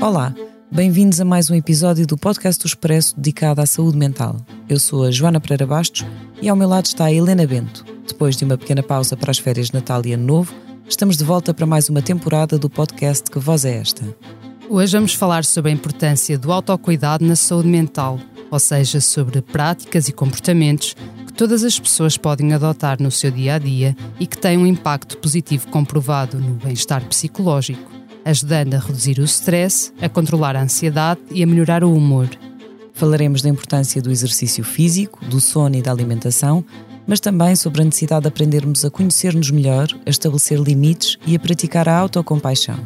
Olá, bem-vindos a mais um episódio do podcast do Expresso dedicado à saúde mental. Eu sou a Joana Pereira Bastos e ao meu lado está a Helena Bento. Depois de uma pequena pausa para as férias de Natal e Ano Novo, estamos de volta para mais uma temporada do podcast Que Voz é Esta? Hoje vamos falar sobre a importância do autocuidado na saúde mental, ou seja, sobre práticas e comportamentos que todas as pessoas podem adotar no seu dia a dia e que têm um impacto positivo comprovado no bem-estar psicológico, ajudando a reduzir o stress, a controlar a ansiedade e a melhorar o humor. Falaremos da importância do exercício físico, do sono e da alimentação, mas também sobre a necessidade de aprendermos a conhecer-nos melhor, a estabelecer limites e a praticar a autocompaixão.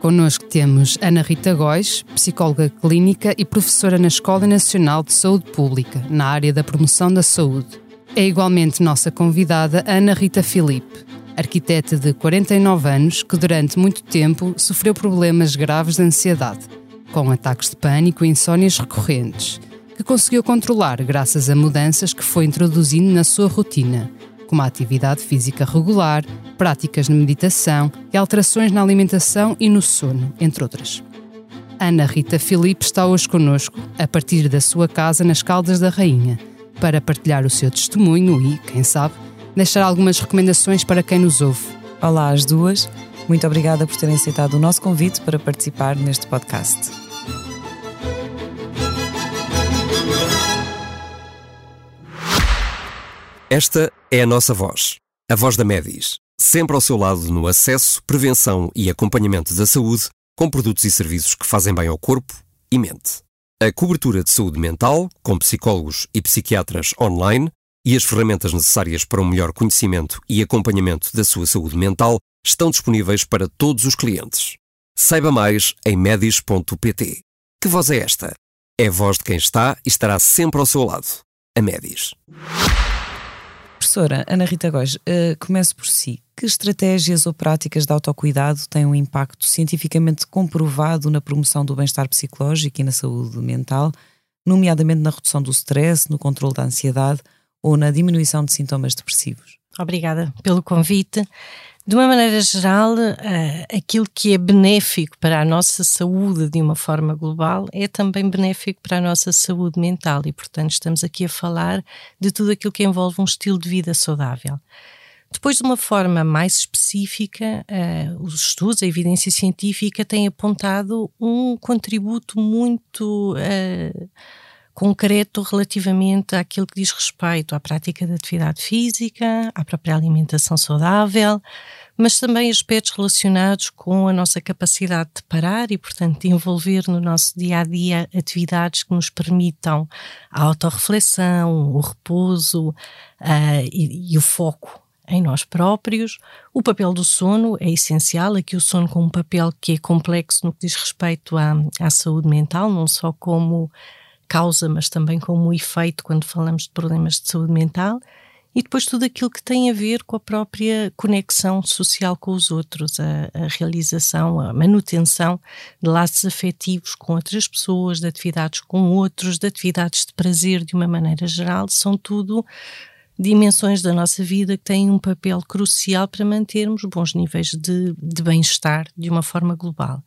Connosco temos Ana Rita Góis, psicóloga clínica e professora na Escola Nacional de Saúde Pública, na área da promoção da saúde. É igualmente nossa convidada Ana Rita Filipe, arquiteta de 49 anos que durante muito tempo sofreu problemas graves de ansiedade, com ataques de pânico e insónias recorrentes, que conseguiu controlar graças a mudanças que foi introduzindo na sua rotina, como a atividade física regular, práticas de meditação e alterações na alimentação e no sono, entre outras. Ana Rita Filipe está hoje conosco, a partir da sua casa nas Caldas da Rainha, para partilhar o seu testemunho e, quem sabe, deixar algumas recomendações para quem nos ouve. Olá às duas, muito obrigada por terem aceitado o nosso convite para participar neste podcast. Esta é a nossa voz, a voz da Medis, sempre ao seu lado no acesso, prevenção e acompanhamento da saúde, com produtos e serviços que fazem bem ao corpo e mente. A cobertura de saúde mental, com psicólogos e psiquiatras online, e as ferramentas necessárias para um melhor conhecimento e acompanhamento da sua saúde mental estão disponíveis para todos os clientes. Saiba mais em medis.pt. Que voz é esta? É a voz de quem está e estará sempre ao seu lado. A Medis. Professora Ana Rita Góes, eh, começo por si. Que estratégias ou práticas de autocuidado têm um impacto cientificamente comprovado na promoção do bem-estar psicológico e na saúde mental, nomeadamente na redução do stress, no controle da ansiedade ou na diminuição de sintomas depressivos? Obrigada pelo convite. De uma maneira geral, eh, aquilo que é benéfico para a nossa saúde de uma forma global é também benéfico para a nossa saúde mental e, portanto, estamos aqui a falar de tudo aquilo que envolve um estilo de vida saudável. Depois, de uma forma mais específica, eh, os estudos, a evidência científica tem apontado um contributo muito eh, concreto relativamente àquilo que diz respeito à prática de atividade física, à própria alimentação saudável, mas também aspectos relacionados com a nossa capacidade de parar e, portanto, de envolver no nosso dia a dia atividades que nos permitam a autorreflexão, o repouso uh, e, e o foco em nós próprios. O papel do sono é essencial, aqui o sono com um papel que é complexo no que diz respeito à, à saúde mental, não só como causa, mas também como efeito quando falamos de problemas de saúde mental. E depois tudo aquilo que tem a ver com a própria conexão social com os outros, a, a realização, a manutenção de laços afetivos com outras pessoas, de atividades com outros, de atividades de prazer de uma maneira geral, são tudo dimensões da nossa vida que têm um papel crucial para mantermos bons níveis de, de bem-estar de uma forma global.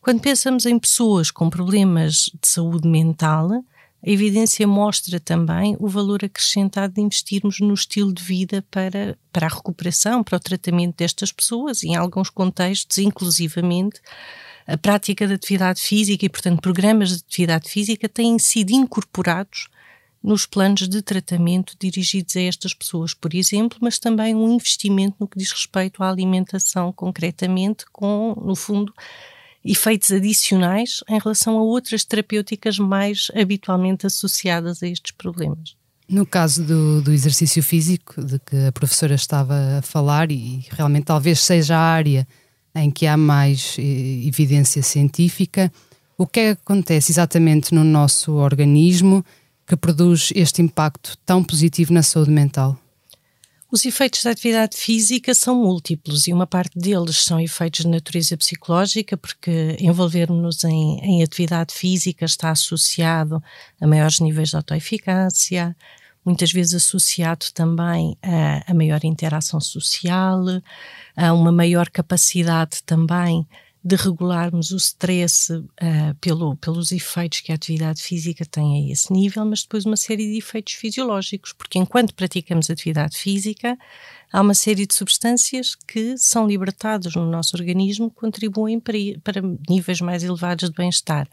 Quando pensamos em pessoas com problemas de saúde mental, a evidência mostra também o valor acrescentado de investirmos no estilo de vida para, para a recuperação, para o tratamento destas pessoas, em alguns contextos, inclusivamente, a prática de atividade física e, portanto, programas de atividade física têm sido incorporados nos planos de tratamento dirigidos a estas pessoas, por exemplo, mas também um investimento no que diz respeito à alimentação concretamente, com, no fundo, efeitos adicionais em relação a outras terapêuticas mais habitualmente associadas a estes problemas. No caso do, do, exercício físico, de que a professora estava a falar, e realmente talvez seja a área em que há mais eh, evidência científica, o que é que acontece exatamente no nosso organismo que produz este impacto tão positivo na saúde mental? Os efeitos da atividade física são múltiplos e uma parte deles são efeitos de natureza psicológica, porque envolver-nos em, em, atividade física está associado a maiores níveis de autoeficácia, muitas vezes associado também a, a maior interação social, a uma maior capacidade também de regularmos o stress uh, pelo, pelos efeitos que a atividade física tem a esse nível, mas depois uma série de efeitos fisiológicos, porque enquanto praticamos atividade física, há uma série de substâncias que são libertadas no nosso organismo que contribuem para, para níveis mais elevados de bem-estar.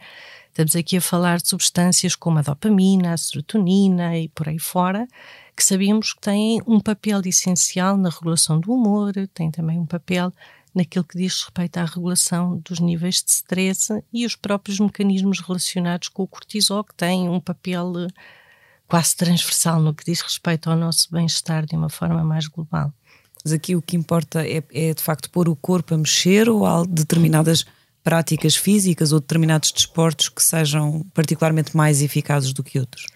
Estamos aqui a falar de substâncias como a dopamina, a serotonina e por aí fora, que sabemos que têm um papel essencial na regulação do humor, têm também um papel naquilo que diz respeito à regulação dos níveis de stress e os próprios mecanismos relacionados com o cortisol, que têm um papel eh, quase transversal no que diz respeito ao nosso bem-estar de uma forma mais global. Mas aqui o que importa é, é de facto pôr o corpo a mexer ou há determinadas práticas físicas ou determinados desportos que sejam particularmente mais eficazes do que outros?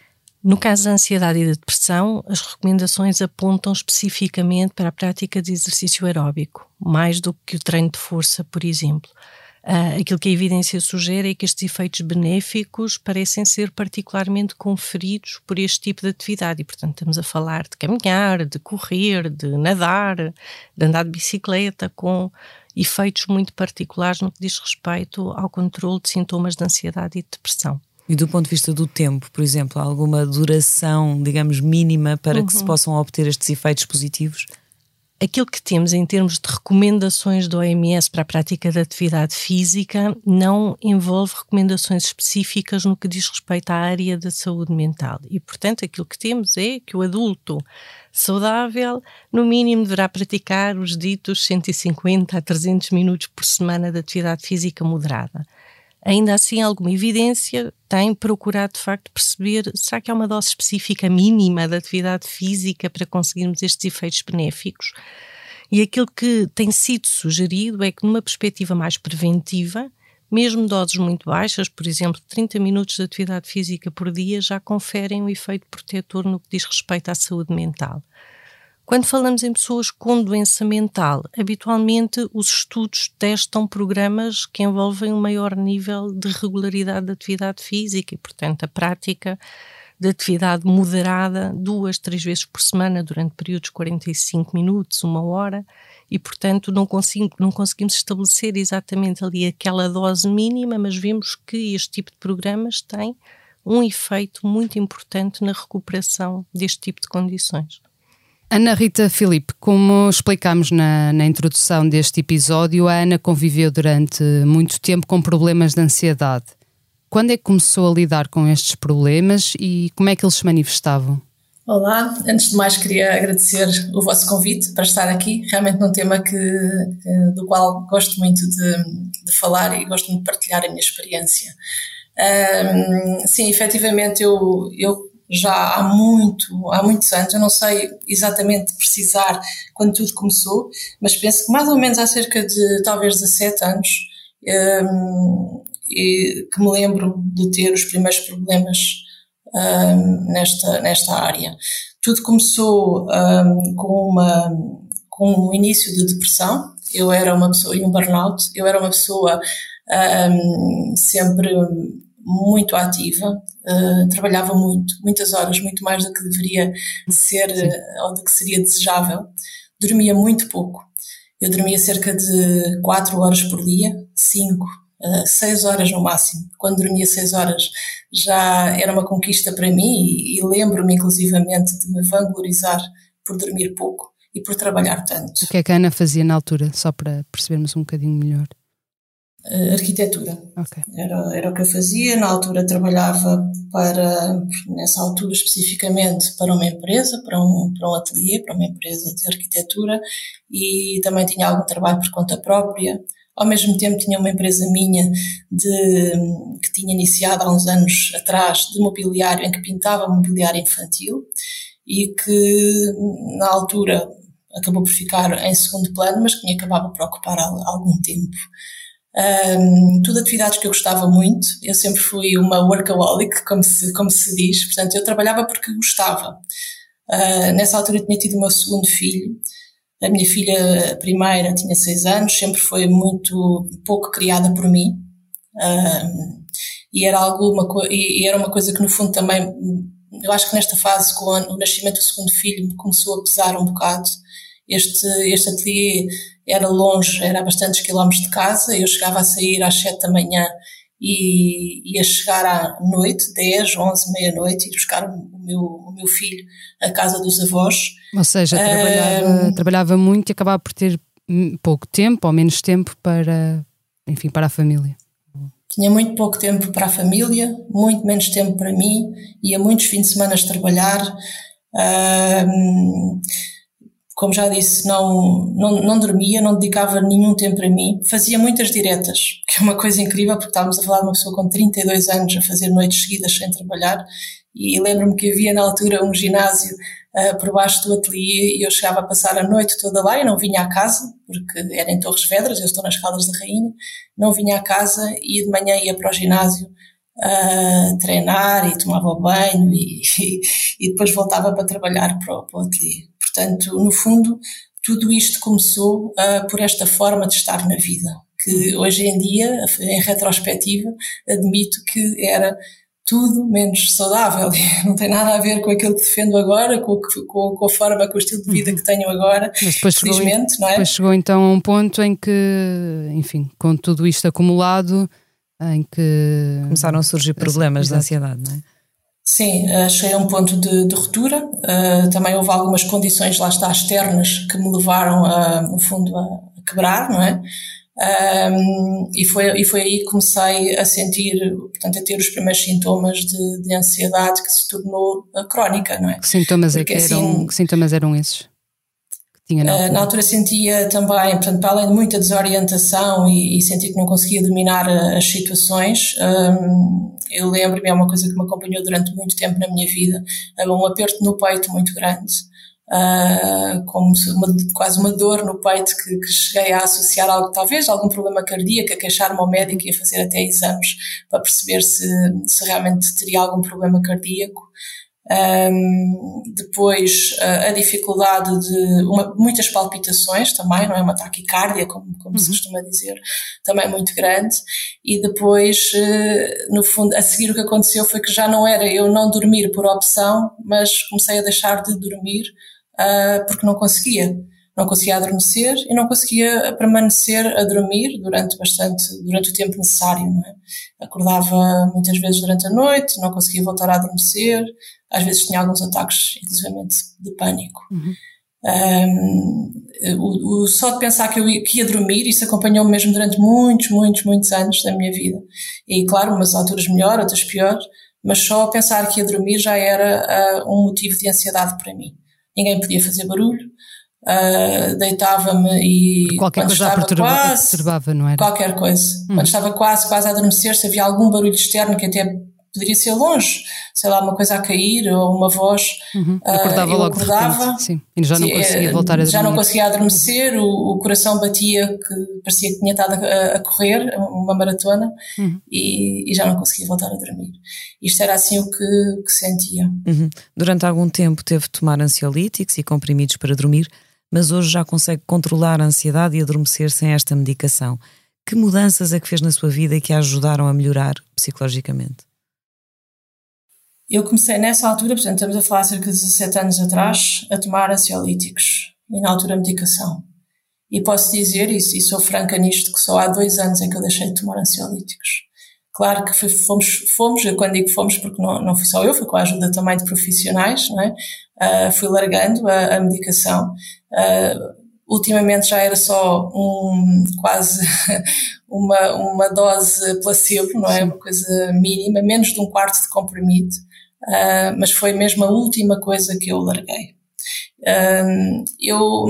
No caso da ansiedade e da depressão, as recomendações apontam especificamente para a prática de exercício aeróbico, mais do que o treino de força, por exemplo. Uh, aquilo que a evidência sugere é que estes efeitos benéficos parecem ser particularmente conferidos por este tipo de atividade. E, portanto, estamos a falar de caminhar, de correr, de nadar, de andar de bicicleta, com efeitos muito particulares no que diz respeito ao controle de sintomas de ansiedade e de depressão. E do ponto de vista do tempo, por exemplo, há alguma duração, digamos, mínima para uhum. que se uhum. possam obter estes efeitos positivos? Aquilo que temos em termos de recomendações do OMS para a prática da atividade física não envolve recomendações específicas no que diz respeito à área da saúde mental. E, portanto, aquilo que temos é que o adulto saudável, no mínimo, deverá praticar os ditos 150 a 300 minutos por semana de atividade física moderada ainda assim alguma evidência tem procurado de facto perceber será que há uma dose específica mínima de atividade física para conseguirmos estes efeitos benéficos? E aquilo que tem sido sugerido é que numa perspectiva mais preventiva, mesmo doses muito baixas, por exemplo, 30 minutos de atividade física por dia, já conferem um efeito protetor no que diz respeito à saúde mental. Quando falamos em pessoas com doença mental, habitualmente os estudos testam programas que envolvem um maior nível de regularidade de atividade física e, portanto, a prática de atividade moderada duas, três vezes por semana durante períodos de 45 minutos, uma hora, e, portanto, não, consigo, não conseguimos estabelecer exatamente ali aquela dose mínima, mas vemos que este tipo de programas tem um efeito muito importante na recuperação deste tipo de condições. Ana Rita Filipe, como explicámos na, na, introdução deste episódio, a Ana conviveu durante muito tempo com problemas de ansiedade. Quando é que começou a lidar com estes problemas e como é que eles se manifestavam? Olá, antes de mais queria agradecer o vosso convite para estar aqui, realmente num tema que, do qual gosto muito de, de falar e gosto muito de partilhar a minha experiência. Um, sim, efetivamente eu, eu já há muito, há muitos anos, eu não sei exatamente precisar quando tudo começou, mas penso que mais ou menos há cerca de talvez 17 anos um, que me lembro de ter os primeiros problemas um, nesta, nesta área. Tudo começou um, com, uma, com um início de depressão, eu era uma pessoa, e um burnout, eu era uma pessoa sempre muito ativa, uh, trabalhava muito, muitas horas, muito mais do que deveria ser uh, ou do que seria desejável. Dormia muito pouco. Eu dormia cerca de 4 horas por dia, 5, uh, 6 horas no máximo. Quando dormia 6 horas já era uma conquista para mim e, e lembro-me inclusivamente de me vanglorizar por dormir pouco e por trabalhar tanto. O que é que a Ana fazia na altura, só para percebermos um bocadinho melhor? Arquitetura. Okay. Era, era o que eu fazia. Na altura trabalhava para, nessa altura especificamente, para uma empresa, para um, para um ateliê, para uma empresa de arquitetura e também tinha algum trabalho por conta própria, Ao mesmo tempo tinha uma empresa minha de, que tinha iniciado há uns anos atrás de mobiliário, em que pintava mobiliário infantil e que na altura acabou por ficar em segundo plano, mas que me acabava por ocupar algum tempo. Um, tudo atividades que eu gostava muito. Eu sempre fui uma workaholic, como se, como se diz. Portanto, eu trabalhava porque gostava. Uh, nessa altura eu tinha tido o meu segundo filho. A minha filha primeira tinha seis anos, sempre foi muito pouco criada por mim. Um, e era alguma e era uma coisa que no fundo também eu acho que nesta fase com o nascimento do segundo filho me começou a pesar um bocado este este ateliê era longe, era a bastantes quilómetros de casa, eu chegava a sair às 7 da manhã e ia chegar à noite, 10, 11, meia-noite, ir buscar o meu, o meu filho à casa dos avós. Ou seja, trabalhava, um, trabalhava muito e acabava por ter pouco tempo ou menos tempo para, enfim, para a família. Tinha muito pouco tempo para a família, muito menos tempo para mim, ia muitos fins de semana trabalhar. Um, como já disse, não, não, não dormia, não dedicava nenhum tempo a mim, fazia muitas diretas, que é uma coisa incrível, porque estávamos a falar de uma pessoa com 32 anos a fazer noites seguidas sem trabalhar, e lembro-me que havia na altura um ginásio uh, por baixo do ateliê e eu chegava a passar a noite toda lá. E não vinha à casa, porque era em Torres Vedras, eu estou nas Caldas da Rainha, não vinha à casa e de manhã ia para o ginásio uh, treinar e tomava banho e, e, e, depois voltava para trabalhar para o, para o ateliê. Portanto, no fundo, tudo isto começou uh, por esta forma de estar na vida, que hoje em dia, em retrospectiva, admito que era tudo menos saudável. Não tem nada a ver com aquilo que defendo agora, com, com, com a forma, com o estilo de vida uhum. que tenho agora, Mas depois felizmente, chegou, não é? Depois chegou então a um ponto em que, enfim, com tudo isto acumulado, em que... Começaram a surgir problemas de ansiedade, não é? Sim, uh, cheguei a um ponto de, de ruptura. Uh, também houve algumas condições, lá está, externas, que me levaram, a, no fundo, a, quebrar, não é? Um, e, foi, e foi aí que comecei a sentir, portanto, a ter os primeiros sintomas de, de ansiedade que se tornou crónica, não é? Que sintomas, é que, eram, assim, que sintomas eram esses? tinha na altura? na altura sentia também, portanto, para além de muita desorientação e, e sentia que não conseguia dominar as situações, um, eu lembro-me, é uma coisa que me acompanhou durante muito tempo na minha vida, um aperto no peito muito grande. Uh, como uma, quase uma dor no peito que, que, cheguei a associar algo, talvez algum problema cardíaco, a queixar-me ao médico e a fazer até exames para perceber se, se realmente teria algum problema cardíaco. Um, depois uh, a dificuldade de uma, muitas palpitações também, não é? Uma taquicardia, como, como uhum. se costuma dizer, também muito grande. E depois, uh, no fundo, a seguir o que aconteceu foi que já não era eu não dormir por opção, mas comecei a deixar de dormir uh, porque não conseguia. Não conseguia adormecer e não conseguia permanecer a dormir durante bastante, durante o tempo necessário, não é? Acordava muitas vezes durante a noite, não conseguia voltar a adormecer, às vezes tinha alguns ataques, inclusive de pânico. Uhum. Um, o, o, só de pensar que eu ia, que ia dormir, isso acompanhou-me mesmo durante muitos, muitos, muitos anos da minha vida. E claro, umas alturas melhor, outras pior, mas só pensar que ia dormir já era uh, um motivo de ansiedade para mim. Ninguém podia fazer barulho, uh, deitava-me e qualquer coisa estava quase, perturbava, não era? Qualquer coisa. Hum. Quando estava quase, quase a adormecer, se havia algum barulho externo que até poderia ser longe, sei lá, uma coisa a cair ou uma voz. Uhum. Acordava uh, logo acordava, sim. E já não conseguia eh, voltar a dormir. Já não conseguia adormecer, o, o coração batia que parecia que tinha estado a, a correr, uma maratona, uhum. e, e, já não conseguia voltar a dormir. Isto era assim o que, que sentia. Uhum. Durante algum tempo teve de tomar ansiolíticos e comprimidos para dormir, mas hoje já consegue controlar a ansiedade e adormecer sem esta medicação. Que mudanças é que fez na sua vida e que a ajudaram a melhorar psicologicamente? Eu comecei nessa altura, portanto, estamos a falar cerca de 17 anos atrás, a tomar ansiolíticos e na altura medicação. E posso dizer isso, e sou franca nisto, que só há dois anos é que eu deixei de tomar ansiolíticos. Claro que fomos, fomos, eu quando digo fomos, porque não, não fui só eu, foi com a ajuda também de profissionais, não é? Uh, fui largando a, a medicação. Uh, ultimamente já era só um, quase uma, uma dose placebo, não é? Uma coisa mínima, menos de um quarto de comprimido uh, mas foi mesmo a última coisa que eu larguei. Eu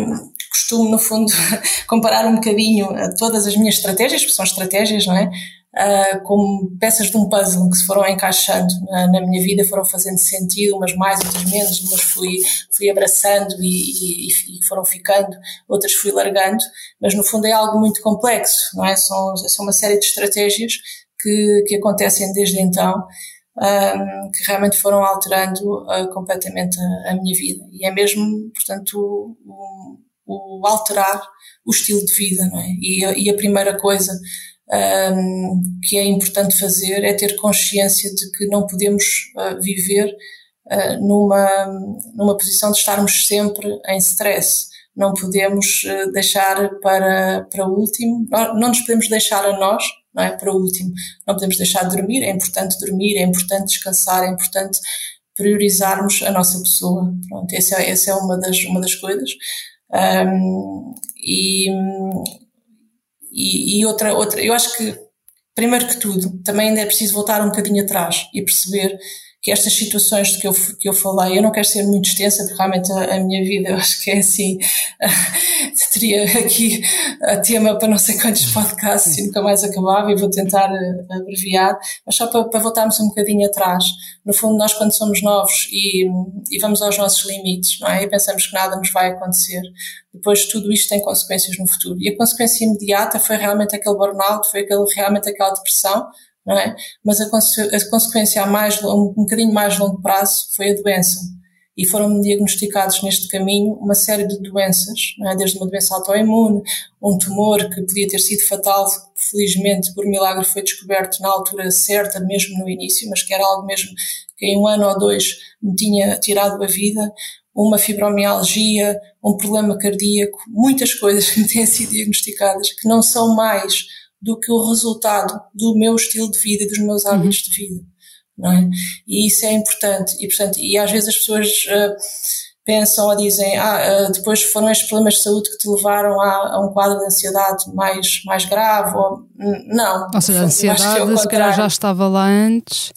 costumo, no fundo, comparar um bocadinho todas as minhas estratégias, porque são estratégias, não é? Uh, como peças de um puzzle que se foram encaixando na, na, minha vida, foram fazendo sentido, umas mais, outras menos, umas fui, fui abraçando e, e, e, foram ficando, outras fui largando, mas no fundo é algo muito complexo, não é? São, são uma série de estratégias que, que acontecem desde então, um, que realmente foram alterando uh, completamente a, a, minha vida. E é mesmo, portanto, o, o, o alterar o estilo de vida, não é? E, e a primeira coisa um, que é importante fazer é ter consciência de que não podemos uh, viver uh, numa, numa posição de estarmos sempre em stress. Não podemos uh, deixar para, para o último, não, não nos podemos deixar a nós não é? para o último. Não podemos deixar de dormir, é importante dormir, é importante descansar, é importante priorizarmos a nossa pessoa. Pronto, essa é, essa é uma, das, uma das coisas. Um, e, e, e, outra, outra, eu acho que, primeiro que tudo, também ainda é preciso voltar um bocadinho atrás e perceber que estas situações de que eu, que eu falei, eu não quero ser muito extensa, porque realmente a, a minha vida eu acho que é assim, teria aqui a tema para não sei quantos podcasts e nunca mais acabava e vou tentar eh, abreviar, mas só para, para voltarmos um bocadinho atrás. No fundo, nós quando somos novos e, e vamos aos nossos limites, não é? E pensamos que nada nos vai acontecer, depois tudo isto tem consequências no futuro. E a consequência imediata foi realmente aquele burnout, foi aquele, realmente aquela depressão, não é? Mas a, a consequência a mais, um, um bocadinho mais longo prazo foi a doença. E foram diagnosticados neste caminho uma série de doenças, é? desde uma doença autoimune, um tumor que podia ter sido fatal, felizmente, por milagre, foi descoberto na altura certa, mesmo no início, mas que era algo mesmo que em um ano ou dois me tinha tirado a vida, uma fibromialgia, um problema cardíaco, muitas coisas que têm sido diagnosticadas que não são mais do que o resultado do meu estilo de vida e dos meus hábitos uhum. de vida. Não é? E isso é importante. E, portanto, e às vezes as pessoas uh, pensam ou dizem, ah, uh, depois foram estes problemas de saúde que te levaram a, a um quadro de ansiedade mais, mais grave. Ou, não. Ou seja, a ansiedade se calhar já estava lá antes.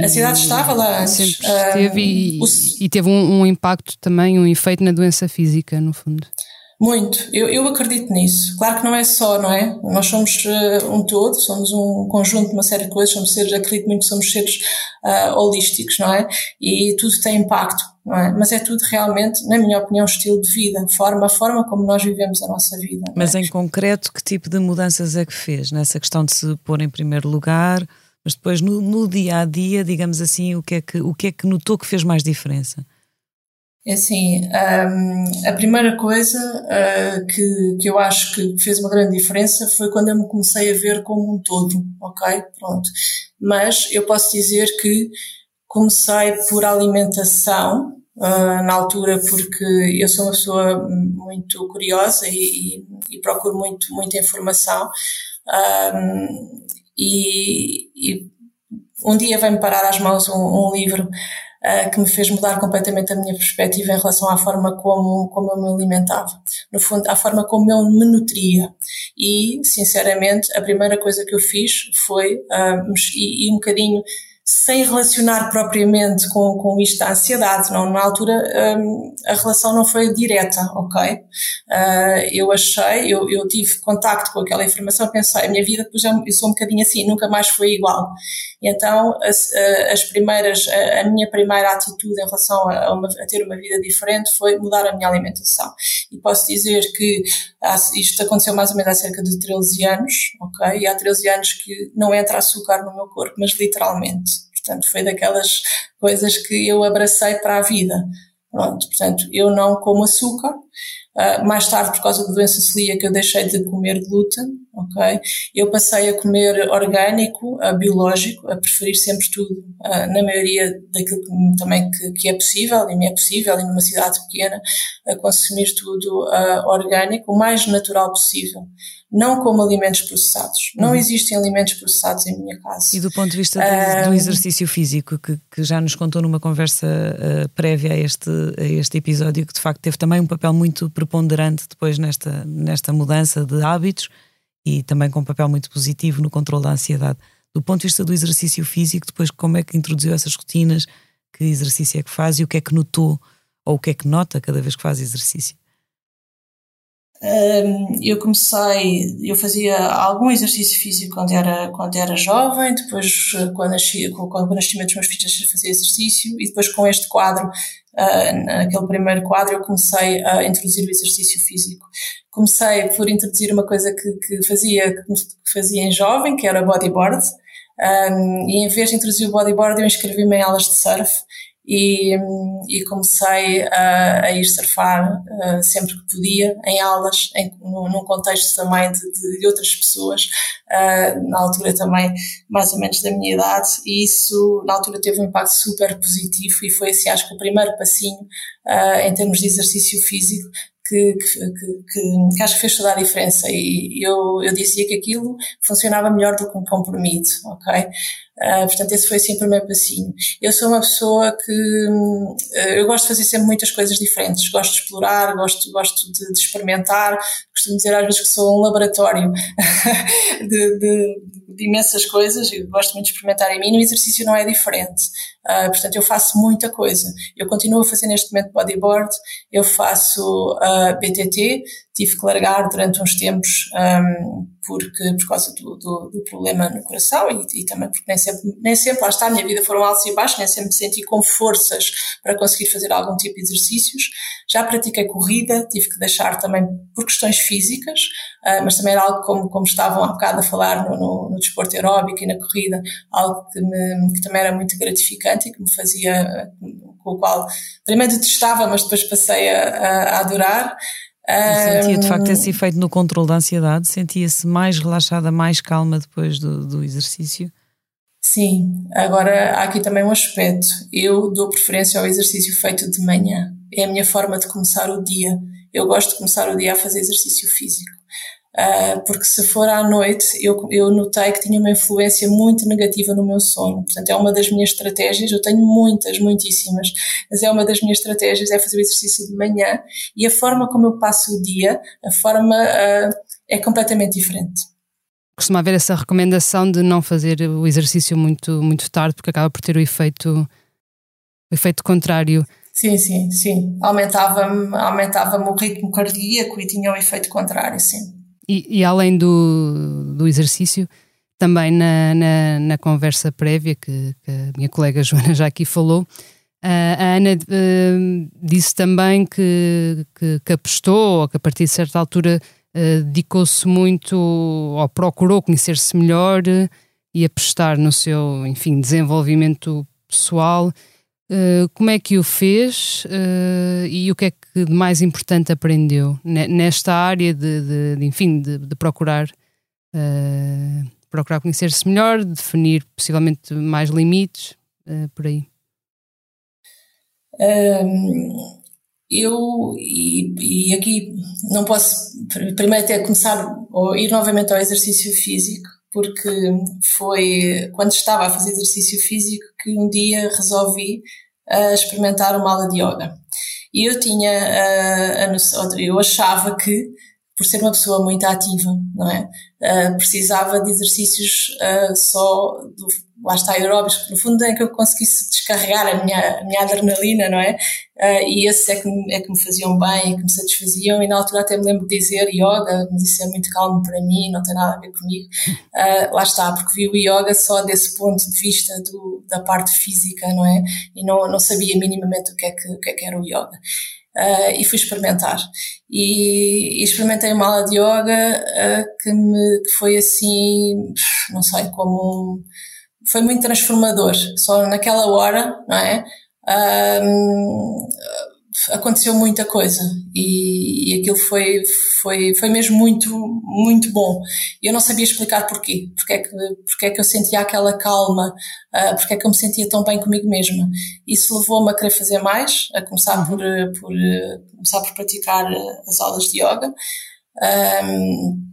A ansiedade estava lá antes. Sempre esteve e, o... e, teve um, um impacto também, um efeito na doença física, no fundo. Muito, eu, eu acredito nisso. Claro que não é só, não é? Nós somos uh, um todo, somos um conjunto de uma série de coisas, somos seres, acredito muito que somos seres uh, holísticos, não é? E tudo tem impacto, não é? Mas é tudo realmente, na minha opinião, estilo de vida, forma, a forma como nós vivemos a nossa vida. É? Mas em concreto, que tipo de mudanças é que fez nessa questão de se pôr em primeiro lugar? Mas depois no, no dia a dia, digamos assim, o que é que, o que, é que notou que fez mais diferença? É assim, um, a primeira coisa uh, que, que eu acho que fez uma grande diferença foi quando eu me comecei a ver como um todo, ok? Pronto. Mas eu posso dizer que comecei por alimentação, uh, na altura, porque eu sou uma pessoa muito curiosa e, e, e procuro muito, muita informação. Um, e, e, um dia vem-me parar às mãos um, um livro uh, que me fez mudar completamente a minha perspectiva em relação à forma como, como eu me alimentava. No fundo, à forma como eu me nutria. E, sinceramente, a primeira coisa que eu fiz foi, uh, e, e um bocadinho sem relacionar propriamente com, com isto da ansiedade. Não, na altura um, a relação não foi direta, ok? Uh, eu achei, eu, eu tive contacto com aquela informação, pensei, a minha vida depois eu, eu sou um bocadinho assim, nunca mais foi igual. Então as, as primeiras, a, a, minha primeira atitude em relação a, uma, a, ter uma vida diferente foi mudar a minha alimentação. E posso dizer que isto aconteceu mais ou menos há cerca de 13 anos, ok? E há 13 anos que não entra açúcar no meu corpo, mas literalmente. Portanto, foi daquelas coisas que eu abracei para a vida. Pronto, portanto, eu não como açúcar. Uh, mais tarde, por causa da doença celíaca, eu deixei de comer glúten, ok? Eu passei a comer orgânico, uh, biológico, a preferir sempre tudo, uh, na maioria daquilo que, também que, que, é possível, e me é possível, e numa cidade pequena, a consumir tudo orgânico, o mais natural possível não como alimentos processados. Não uhum. existem alimentos processados em minha casa. E do ponto de vista do, do exercício físico, que, que, já nos contou numa conversa uh, prévia a este, a este episódio, que de facto teve também um papel muito preponderante depois nesta, nesta mudança de hábitos e também com um papel muito positivo no controle da ansiedade. Do ponto de vista do exercício físico, depois como é que introduziu essas rotinas, que exercício é que faz e o que é que notou ou o que é que nota cada vez que faz exercício? eu comecei, eu fazia algum exercício físico quando era, quando era jovem, depois quando nasci, quando nasci dos meus filhos fazia exercício e depois com este quadro, uh, naquele primeiro quadro eu comecei a introduzir o exercício físico. Comecei por introduzir uma coisa que, que fazia, que fazia em jovem, que era bodyboard, um, e em vez de introduzir o bodyboard eu inscrevi-me em aulas de surf e, e comecei a, a, ir surfar uh, sempre que podia, em aulas, em, num contexto também de, de outras pessoas, uh, na altura também mais ou menos da minha idade, e isso na altura teve um impacto super positivo e foi assim acho que o primeiro passinho uh, em termos de exercício físico que, que, que, que, acho que fez toda a diferença e eu, eu dizia que aquilo funcionava melhor do que um compromisso, ok? Uh, portanto, esse foi assim o primeiro passinho. Eu sou uma pessoa que uh, eu gosto de fazer sempre muitas coisas diferentes, gosto de explorar, gosto, gosto de, de experimentar, costumo dizer às vezes que sou um laboratório de, de, de, imensas coisas, eu gosto muito de experimentar em mim, no exercício não é diferente. Uh, portanto, eu faço muita coisa. Eu continuo a fazer neste momento bodyboard, eu faço BTT, tive que largar durante uns tempos um, porque, por causa do, do, do problema no coração e, e, também porque nem sempre, nem sempre, lá está, a minha vida foram altos e baixos, nem sempre me senti com forças para conseguir fazer algum tipo de exercícios. Já pratiquei corrida, tive que deixar também por questões físicas, uh, mas também era algo como, como estavam há bocado a falar no, no, no desporto aeróbico e na corrida, algo que, me, que também era muito gratificante e que me fazia, com o qual primeiro detestava, mas depois passei a, a, a adorar. Sentia de facto esse efeito no controle da ansiedade? Sentia-se mais relaxada, mais calma depois do, do exercício? Sim, agora há aqui também um aspecto. Eu dou preferência ao exercício feito de manhã. É a minha forma de começar o dia. Eu gosto de começar o dia a fazer exercício físico. Uh, porque se for à noite, eu, eu notei que tinha uma influência muito negativa no meu sono. Portanto, é uma das minhas estratégias, eu tenho muitas, muitíssimas, mas é uma das minhas estratégias, é fazer o exercício de manhã e a forma como eu passo o dia, a forma uh, é completamente diferente. Costuma haver essa recomendação de não fazer o exercício muito, muito tarde, porque acaba por ter o efeito, o efeito contrário. Sim, sim, sim. Aumentava-me aumentava o ritmo cardíaco e tinha o efeito contrário, sim. E, e além do, do exercício, também na, na, na conversa prévia que, que, a minha colega Joana já aqui falou, a Ana uh, disse também que, que, que, apostou, ou que a partir de certa altura uh, dedicou-se muito, ou procurou conhecer-se melhor uh, e apostar no seu, enfim, desenvolvimento pessoal. Uh, como é que o fez uh, e o que é que de mais importante aprendeu nesta área de, de, de enfim, de, de procurar uh, procurar conhecer-se melhor, definir possivelmente mais limites, por aí? Um, eu, e, e, aqui não posso primeiro até começar ou ir novamente ao exercício físico, porque foi quando estava a fazer exercício físico que um dia resolvi uh, experimentar uma aula de yoga. E eu tinha uh, a noção, eu achava que, por ser uma pessoa muito ativa, não é? Uh, precisava de exercícios só do lá está aeróbicos, no fundo é que eu conseguisse descarregar a minha, a minha adrenalina, não é? Uh, e esses é que, é que me faziam bem, que me satisfaziam, e na altura até me lembro de dizer yoga, mas isso é muito calmo para mim, não tem nada a ver comigo. Uh, lá está, porque vi o yoga só desse ponto de vista do, da parte física, não é? E não, não sabia minimamente o que é que, o que, é que era o yoga. Uh, e fui experimentar. E, e, experimentei uma aula de yoga que, me, que foi assim, não sei, como foi muito transformador. Só naquela hora, não é? Um, aconteceu muita coisa e, e, aquilo foi, foi, foi mesmo muito, muito bom. Eu não sabia explicar porquê, porque é que, porque é que eu sentia aquela calma, uh, porque é que eu me sentia tão bem comigo mesma. Isso levou-me a querer fazer mais, a começar por, por, começar por praticar as aulas de yoga. Um,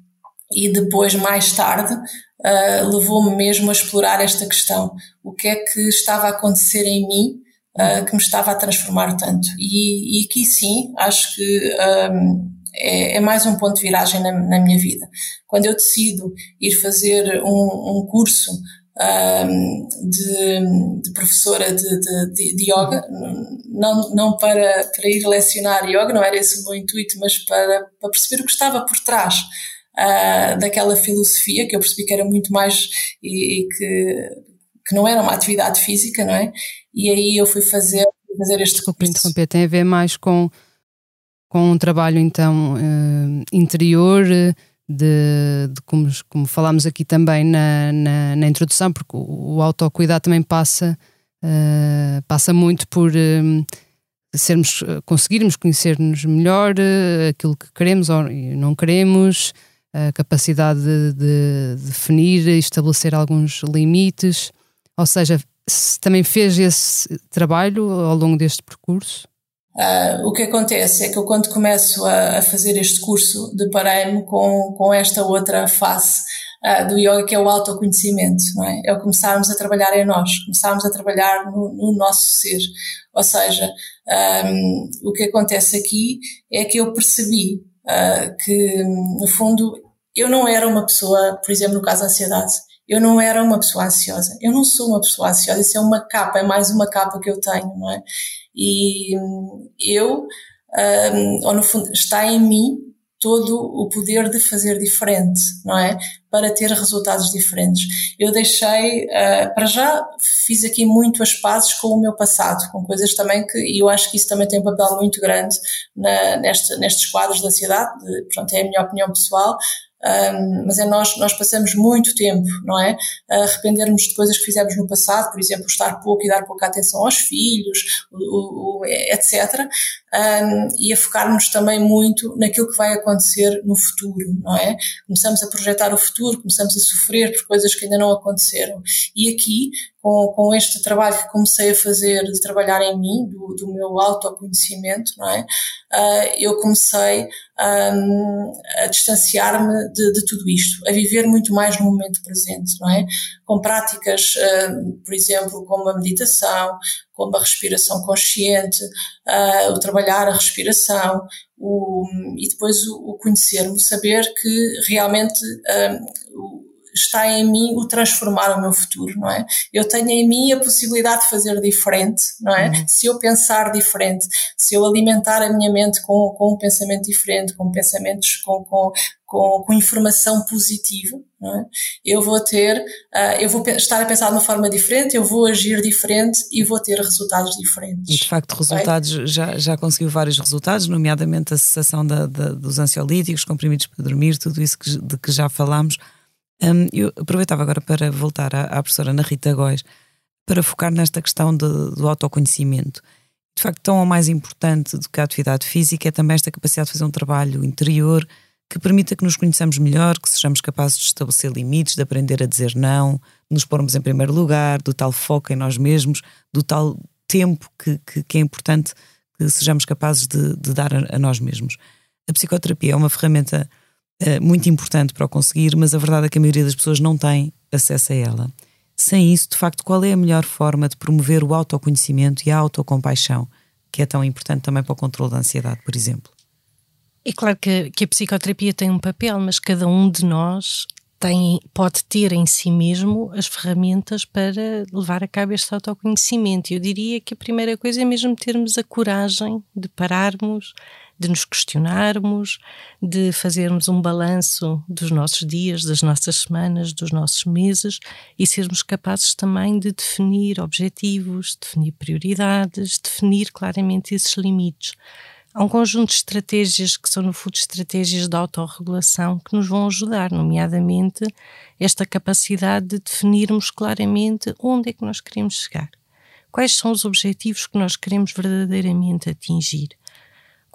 e depois, mais tarde, uh, levou-me mesmo a explorar esta questão. O que é que estava a acontecer em mim uh, que me estava a transformar tanto? E, e aqui sim, acho que um, é, é, mais um ponto de viragem na, na, minha vida. Quando eu decido ir fazer um, um curso de, de, professora de, de, de, yoga, não, não para, para ir lecionar yoga, não era esse o meu intuito, mas para, para perceber o que estava por trás uh, daquela filosofia, que eu percebi que era muito mais e, e, que, que não era uma atividade física, não é? E aí eu fui fazer, fazer este Desculpa interromper, tem a ver mais com, com um trabalho então uh, interior de, de como, como, falámos aqui também na, na, na introdução, porque o, o autocuidado também passa, uh, passa muito por uh, sermos, conseguirmos conhecer-nos melhor, uh, aquilo que queremos ou não queremos, a capacidade de, de, definir e estabelecer alguns limites. Ou seja, também fez esse trabalho ao longo deste percurso? Uh, o que acontece é que eu, quando começo a, a fazer este curso, deparei-me com, com esta outra face uh, do yoga, que é o autoconhecimento, não é? É o começarmos a trabalhar em nós, começarmos a trabalhar no, no nosso ser. Ou seja, um, o que acontece aqui é que eu percebi uh, que, no fundo, eu não era uma pessoa, por exemplo, no caso da ansiedade, eu não era uma pessoa ansiosa. Eu não sou uma pessoa ansiosa. Isso é uma capa, é mais uma capa que eu tenho, não é? E eu, um, ou no fundo, está em mim todo o poder de fazer diferente, não é? Para ter resultados diferentes. Eu deixei, uh, para já, fiz aqui muito as pazes com o meu passado, com coisas também que, e eu acho que isso também tem um papel muito grande na, neste, nestes quadros da ansiedade, de, portanto, é a minha opinião pessoal, um, mas é nós, nós passamos muito tempo, não é? A arrependermos de coisas que fizemos no passado, por exemplo, estar pouco e dar pouca atenção aos filhos, o, o, etc. Um, e a focarmos também muito naquilo que vai acontecer no futuro, não é? Começamos a projetar o futuro, começamos a sofrer por coisas que ainda não aconteceram. E aqui com, com este trabalho que comecei a fazer, de trabalhar em mim, do, do meu autoconhecimento, não é? Uh, eu comecei um, a distanciar-me de, de, tudo isto, a viver muito mais no momento presente, não é? Com práticas, uh, por exemplo, como a meditação, como a respiração consciente, uh, o trabalhar a respiração, o, e depois o, o conhecer-me, saber que realmente está em mim o transformar o meu futuro, não é? Eu tenho em mim a possibilidade de fazer diferente, não é? Uhum. Se eu pensar diferente, se eu alimentar a minha mente com, com um pensamento diferente, com pensamentos com, com, com, com informação positiva, é? eu vou ter, uh, eu vou estar a pensar de uma forma diferente, eu vou agir diferente e vou ter resultados diferentes. E de facto, resultados, já, já conseguiu vários resultados, nomeadamente a cessação da, da, dos ansiolíticos, comprimidos para dormir, tudo isso que, de que já falámos. Um, eu aproveitava agora para voltar à, à professora Ana Rita Góes para focar nesta questão de, do autoconhecimento. De facto, tão ou mais importante do que a atividade física é também esta capacidade de fazer um trabalho interior que permita que nos conheçamos melhor, que sejamos capazes de estabelecer limites, de aprender a dizer não, nos pormos em primeiro lugar, do tal foco em nós mesmos, do tal tempo que, que, que é importante que sejamos capazes de, de dar a, a nós mesmos. A psicoterapia é uma ferramenta muito importante para o conseguir, mas a verdade é que a maioria das pessoas não tem acesso a ela. Sem isso, de facto, qual é a melhor forma de promover o autoconhecimento e a autocompaixão, que é tão importante também para o controle da ansiedade, por exemplo? É claro que, que a psicoterapia tem um papel, mas cada um de nós tem, pode ter em si mesmo as ferramentas para levar a cabo este autoconhecimento. Eu diria que a primeira coisa é mesmo termos a coragem de pararmos, de nos questionarmos, de fazermos um balanço dos nossos dias, das nossas semanas, dos nossos meses e sermos capazes também de definir objetivos, definir prioridades, definir claramente esses limites. Há um conjunto de estratégias que são, no fundo, estratégias de autorregulação que nos vão ajudar, nomeadamente esta capacidade de definirmos claramente onde é que nós queremos chegar. Quais são os objetivos que nós queremos verdadeiramente atingir?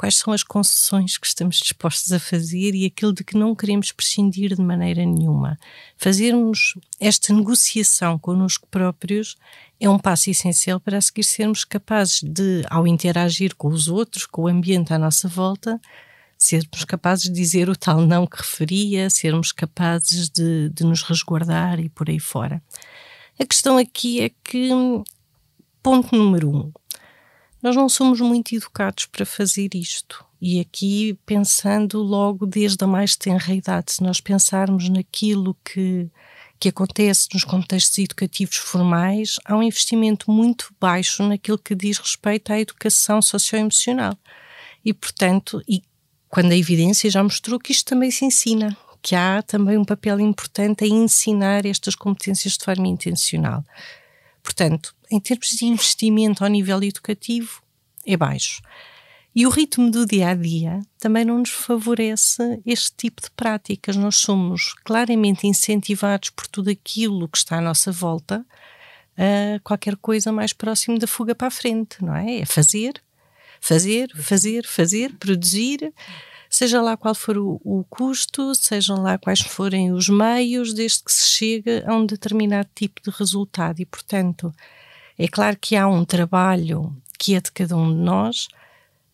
Quais são as concessões que estamos dispostos a fazer e aquilo de que não queremos prescindir de maneira nenhuma. Fazermos esta negociação connosco próprios é um passo essencial para a seguir sermos capazes de, ao interagir com os outros, com o ambiente à nossa volta, sermos capazes de dizer o tal não que referia, sermos capazes de, de nos resguardar e por aí fora. A questão aqui é que, ponto número um, nós não somos muito educados para fazer isto. E aqui, pensando logo desde a mais tenra idade, se nós pensarmos naquilo que, que acontece nos contextos educativos formais, há um investimento muito baixo naquilo que diz respeito à educação socioemocional. E, portanto, e quando a evidência já mostrou que isto também se ensina, que há também um papel importante em ensinar estas competências de forma intencional. Portanto, em termos de investimento ao nível educativo, é baixo. E o ritmo do dia a dia também não nos favorece este tipo de práticas. Nós somos claramente incentivados por tudo aquilo que está à nossa volta a qualquer coisa mais próximo da fuga para a frente, não é? É fazer, fazer, fazer, fazer, produzir, seja lá qual for o, o custo, sejam lá quais forem os meios, desde que se chegue a um determinado tipo de resultado. E, portanto, é claro que há um trabalho que é de cada um de nós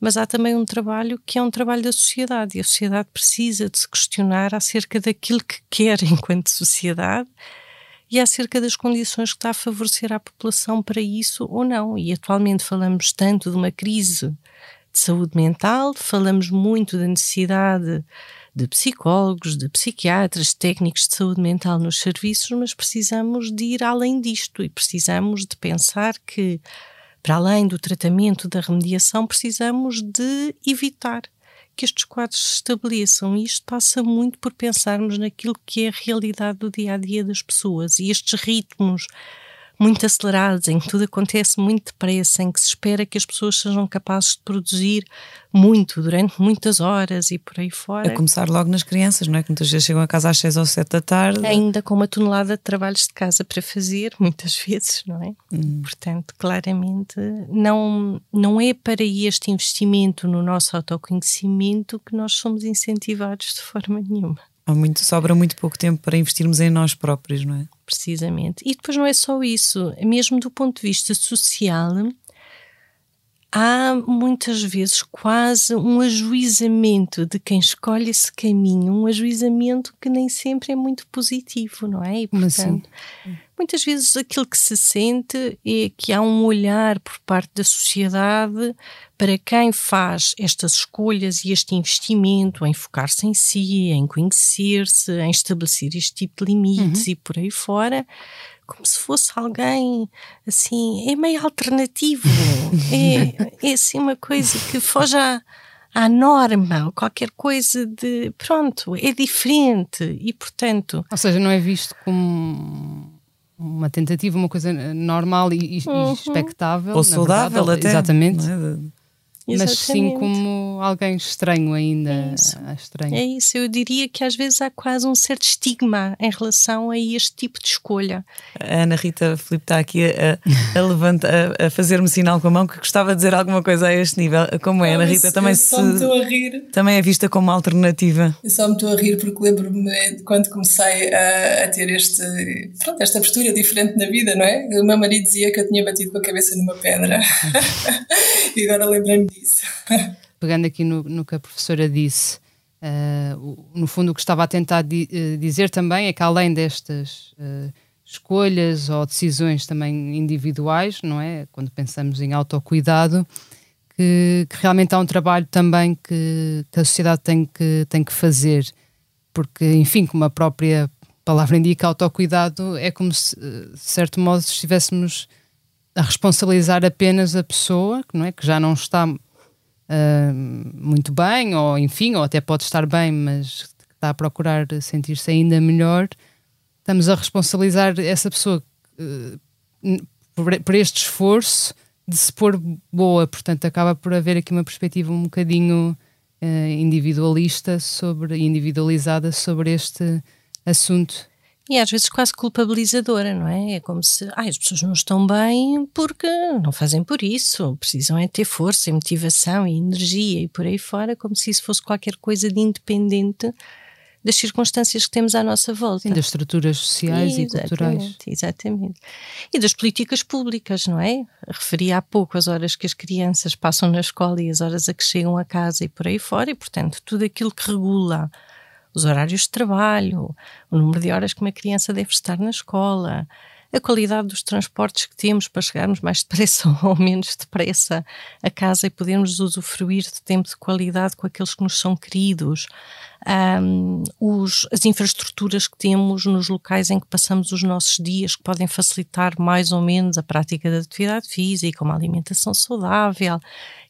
mas há também um trabalho que é um trabalho da sociedade e a sociedade precisa de se questionar acerca daquilo que quer enquanto sociedade e acerca das condições que está a favorecer à população para isso ou não. E atualmente falamos tanto de uma crise de saúde mental, falamos muito da necessidade de psicólogos, de psiquiatras, técnicos de saúde mental nos serviços, mas precisamos de ir além disto e precisamos de pensar que para além do tratamento da remediação, precisamos de evitar que estes quadros se estabeleçam. E isto passa muito por pensarmos naquilo que é a realidade do dia a dia das pessoas e estes ritmos muito acelerados, em que tudo acontece muito depressa, em que se espera que as pessoas sejam capazes de produzir muito, durante muitas horas e por aí fora. A começar logo nas crianças, não é? Que muitas vezes chegam a casa às 6 ou 7 da tarde. Ainda com uma tonelada de trabalhos de casa para fazer, muitas vezes, não é? Hum. Portanto, claramente, não, não é para este investimento no nosso autoconhecimento que nós somos incentivados de forma nenhuma. Há muito, sobra muito pouco tempo para investirmos em nós próprios, não é? Precisamente. E depois não é só isso, mesmo do ponto de vista social, há muitas vezes quase um ajuizamento de quem escolhe esse caminho, um ajuizamento que nem sempre é muito positivo, não é? E, portanto, assim? muitas vezes aquilo que se sente é que há um olhar por parte da sociedade para quem faz estas escolhas e este investimento em focar-se em si, em conhecer-se, em estabelecer este tipo de limites uhum. e por aí fora, como se fosse alguém assim, é meio alternativo, é, é assim uma coisa que foge à, à norma, ou qualquer coisa de pronto, é diferente e portanto. Ou seja, não é visto como uma tentativa, uma coisa normal e, uhum. e expectável. Ou saudável verdade, até. Exatamente. É? Mas sim como alguém estranho ainda. É isso. estranho. é isso, eu diria que às vezes há quase um certo estigma em relação a este tipo de escolha. A Ana Rita Filipe está aqui a, a, levanta, a, a fazer-me sinal com a mão que gostava de dizer alguma coisa a este nível. Como é, Ana Rita? Também, se, a rir. também é vista como alternativa. Eu só me estou a rir porque lembro-me de quando comecei a, a, ter este, pronto, esta postura diferente na vida, não é? O meu marido dizia que eu tinha batido com a cabeça numa pedra. e agora lembrei-me Pegando aqui no, no que a professora disse, uh, no fundo o que estava a tentar di uh, dizer também é que além destas uh, escolhas ou decisões também individuais, não é? Quando pensamos em autocuidado, que, que realmente há um trabalho também que, que a sociedade tem que, tem que fazer, porque, enfim, como a própria palavra indica, autocuidado é como se, de certo modo, estivéssemos a responsabilizar apenas a pessoa, não é? que já não está uh, muito bem, ou enfim, ou até pode estar bem, mas está a procurar sentir-se ainda melhor, estamos a responsabilizar essa pessoa uh, por, por, este esforço de se pôr boa, portanto acaba por haver aqui uma perspectiva um bocadinho uh, individualista sobre individualizada sobre este assunto. E às vezes quase culpabilizadora, não é? É como se ah, as pessoas não estão bem porque não fazem por isso, precisam é ter força e motivação e energia e por aí fora, como se isso fosse qualquer coisa de independente das circunstâncias que temos à nossa volta. Sim, das estruturas sociais e culturais. Exatamente. E das políticas públicas, não é? Referi há pouco as horas que as crianças passam na escola e as horas a que chegam a casa e por aí fora, e portanto tudo aquilo que regula os horários de trabalho, o número de horas que uma criança deve estar na escola, a qualidade dos transportes que temos para chegarmos mais depressa ou menos depressa a casa e podermos usufruir de tempo de qualidade com aqueles que nos são queridos, um, os, as infraestruturas que temos nos locais em que passamos os nossos dias, que podem facilitar mais ou menos a prática da atividade física, uma alimentação saudável,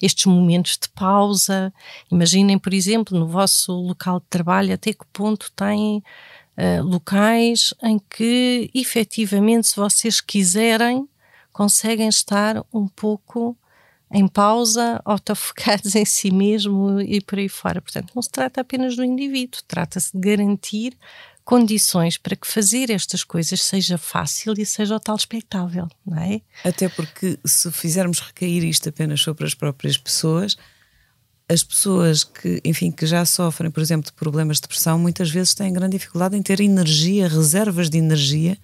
estes momentos de pausa. Imaginem, por exemplo, no vosso local de trabalho, até que ponto têm uh, locais em que, efetivamente, se vocês quiserem, conseguem estar um pouco em pausa, autofocados em si mesmo e por aí fora. Portanto, não se trata apenas do indivíduo, trata-se de garantir condições para que fazer estas coisas seja fácil e seja o tal expectável, não é? Até porque se fizermos recair isto apenas sobre as próprias pessoas, as pessoas que, enfim, que já sofrem, por exemplo, de problemas de depressão, muitas vezes têm grande dificuldade em ter energia, reservas de energia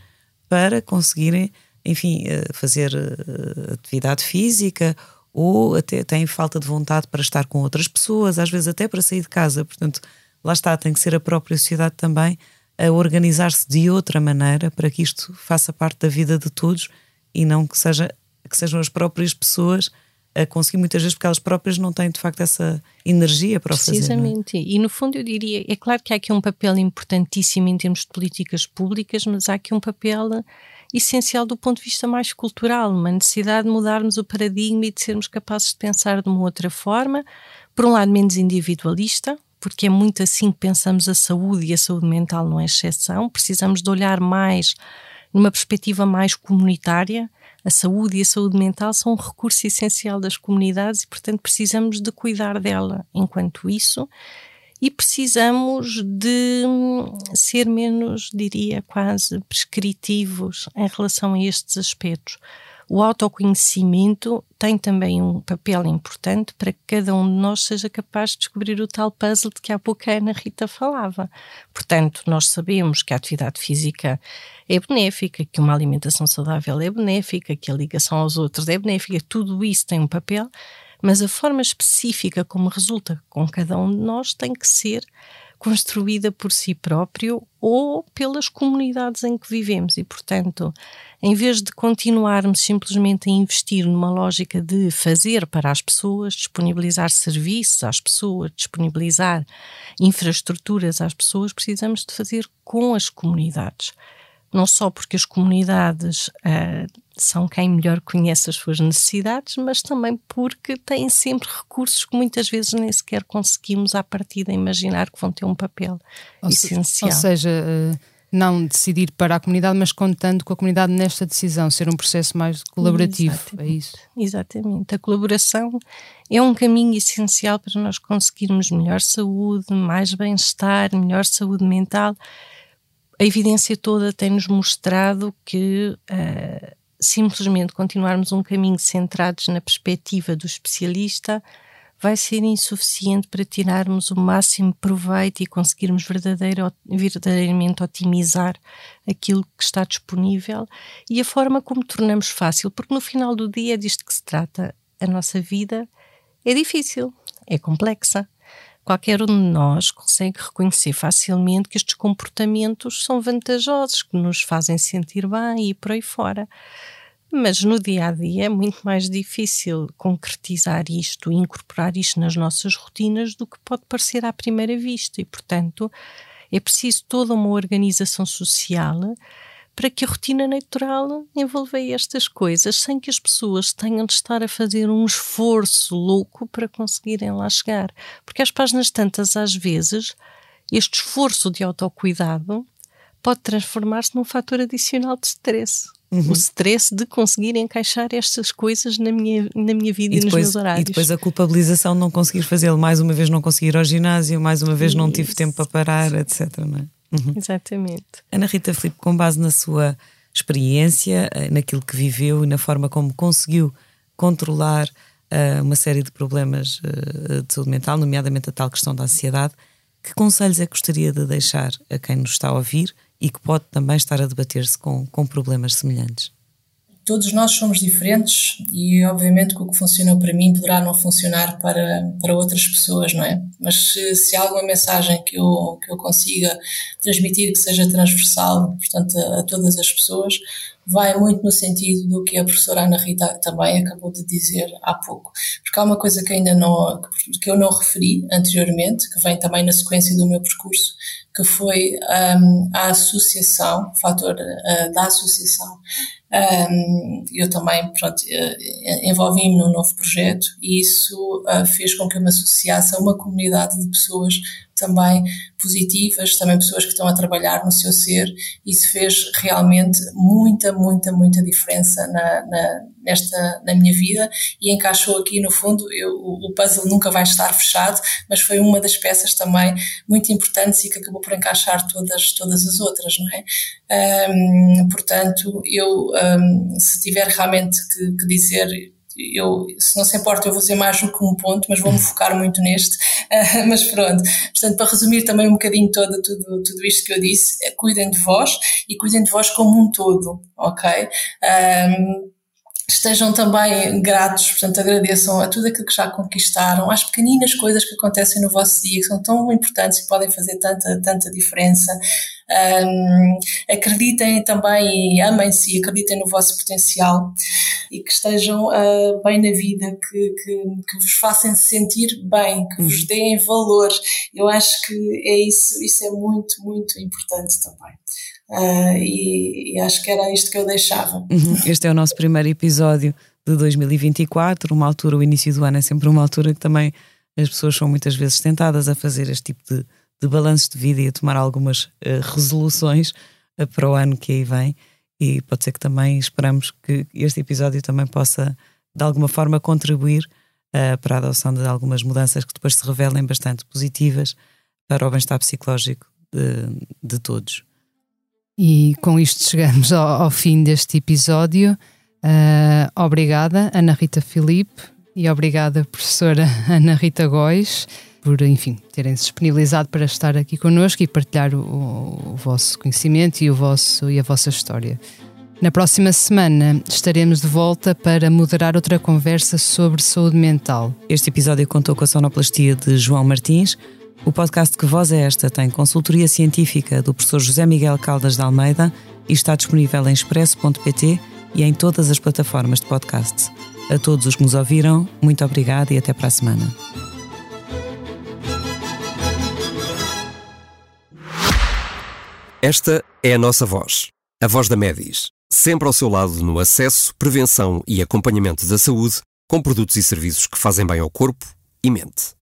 para conseguirem, enfim, eh, fazer eh, atividade física ou até têm falta de vontade para estar com outras pessoas, às vezes até para sair de casa. Portanto, lá está, tem que ser a própria sociedade também a organizar-se de outra maneira para que isto faça parte da vida de todos e não que, seja, que sejam as próprias pessoas a conseguir muitas vezes porque elas próprias não têm de facto essa energia para o fazer. É? Precisamente. E no fundo eu diria, é claro que há aqui um papel importantíssimo em termos de políticas públicas, mas há aqui um papel essencial do ponto de vista mais cultural, uma necessidade de mudarmos o paradigma e de sermos capazes de pensar de uma outra forma, por um lado menos individualista, porque é muito assim que pensamos a saúde e a saúde mental não é exceção, precisamos de olhar mais numa perspectiva mais comunitária, a saúde e a saúde mental são um recurso essencial das comunidades e, portanto, precisamos de cuidar dela. Enquanto isso, e precisamos de hum, ser menos, diria, quase prescritivos em relação a estes aspectos. O autoconhecimento tem também um papel importante para que cada um de nós seja capaz de descobrir o tal puzzle de que há pouco a Ana Rita falava. Portanto, nós sabemos que a atividade física é benéfica, que uma alimentação saudável é benéfica, que a ligação aos outros é benéfica, tudo isso tem um papel, mas a forma específica como resulta com cada um de nós tem que ser construída por si próprio ou pelas comunidades em que vivemos. E, portanto, em vez de continuarmos simplesmente a investir numa lógica de fazer para as pessoas, disponibilizar serviços às pessoas, disponibilizar infraestruturas às pessoas, precisamos de fazer com as comunidades. Não só porque as comunidades uh, são quem melhor conhece as suas necessidades, mas também porque têm sempre recursos que muitas vezes nem sequer conseguimos à partida imaginar que vão ter um papel ou essencial. Se, ou seja, uh, não decidir para a comunidade, mas contando com a comunidade nesta decisão, ser um processo mais colaborativo, Exatamente. é isso? Exatamente. A colaboração é um caminho essencial para nós conseguirmos melhor saúde, mais bem-estar, melhor saúde mental a evidência toda tem-nos mostrado que uh, simplesmente continuarmos um caminho centrados na perspectiva do especialista vai ser insuficiente para tirarmos o máximo proveito e conseguirmos verdadeiro, verdadeiramente otimizar aquilo que está disponível e a forma como tornamos fácil, porque no final do dia é disto que se trata. A nossa vida é difícil, é complexa qualquer um de nós consegue reconhecer facilmente que estes comportamentos são vantajosos, que nos fazem sentir bem e por aí fora. Mas no dia a dia é muito mais difícil concretizar isto incorporar isto nas nossas rotinas do que pode parecer à primeira vista, e portanto é preciso toda uma organização social para que a rotina natural envolva estas coisas, sem que as pessoas tenham de estar a fazer um esforço louco para conseguirem lá chegar. Porque às páginas tantas, às vezes, este esforço de autocuidado pode transformar-se num fator adicional de stress. Uhum. O stress de conseguir encaixar estas coisas na minha, na minha vida e, e depois, nos meus horários. E depois a culpabilização de não conseguir fazê-lo. Mais uma vez não conseguir ir ao ginásio, mais uma vez Isso. não tive tempo para parar, etc. Não é? Uhum. Exatamente. Ana Rita Filipe, com base na sua experiência, eh, naquilo que viveu e na forma como conseguiu controlar uh, uma série de problemas uh, de saúde mental, nomeadamente a tal questão da ansiedade, que conselhos é que gostaria de deixar a quem nos está a ouvir e que pode também estar a debater-se com, com problemas semelhantes? Todos nós somos diferentes e obviamente que o que funcionou para mim poderá não funcionar para, para outras pessoas, não é? Mas se, se há alguma mensagem que eu, que eu consiga transmitir que seja transversal, portanto, a, a todas as pessoas, vai muito no sentido do que a professora Ana Rita também acabou de dizer há pouco. Porque há uma coisa que ainda não, que eu não referi anteriormente, que vem também na sequência do meu percurso, que foi um, a associação, o fator uh, da associação. Eu também, pronto, uh, envolvi-me num novo projeto e isso uh, fez com que eu me associasse a uma comunidade de pessoas também positivas, também pessoas que estão a trabalhar no seu ser. Isso fez realmente muita, muita, muita diferença na, na, nesta, na minha vida e encaixou aqui, no fundo, eu, o puzzle nunca vai estar fechado, mas foi uma das peças também muito importantes e que acabou por encaixar todas, todas as outras, não é? Um, portanto, eu, um, se tiver realmente que, que dizer eu, se não se importa, eu vou dizer mais do que um ponto, mas vou-me focar muito neste. Uh, mas pronto, portanto, para resumir também um bocadinho todo, tudo, tudo isto que eu disse, é, cuidem de vós e cuidem de vós como um todo, ok? Um, estejam também gratos, portanto, agradeçam a tudo aquilo que já conquistaram, às pequeninas coisas que acontecem no vosso dia, que são tão importantes e podem fazer tanta, tanta diferença. Um, acreditem também e amem-se, acreditem no vosso potencial e que estejam uh, bem na vida, que, que, que, vos façam sentir bem, que vos uhum. deem valor. Eu acho que é isso, isso é muito, muito importante também. Uh, e, e, acho que era isto que eu deixava. Uhum. Este é o nosso primeiro episódio de 2024, uma altura, o início do ano é sempre uma altura que também as pessoas são muitas vezes tentadas a fazer este tipo de, de balanço de vida e a tomar algumas uh, resoluções uh, para o ano que aí vem. E pode ser que também esperamos que este episódio também possa, de alguma forma, contribuir para a adoção de algumas mudanças que depois se revelem bastante positivas para o bem-estar psicológico de, de todos. E com isto chegamos ao, ao fim deste episódio. Uh, obrigada, Ana Rita Filipe, e obrigada, professora Ana Rita Góis, por, enfim, terem-se disponibilizado para estar aqui connosco e partilhar o, o, vosso conhecimento e, o vosso, e a vossa história. Na próxima semana estaremos de volta para moderar outra conversa sobre saúde mental. Este episódio contou com a sonoplastia de João Martins, o podcast Que Voz é Esta tem consultoria científica do professor José Miguel Caldas de Almeida e está disponível em expresso.pt e em todas as plataformas de podcast. A todos os que nos ouviram, muito obrigada e até para a semana. Esta é a nossa voz, a voz da Medis, sempre ao seu lado no acesso, prevenção e acompanhamento da saúde, com produtos e serviços que fazem bem ao corpo e mente.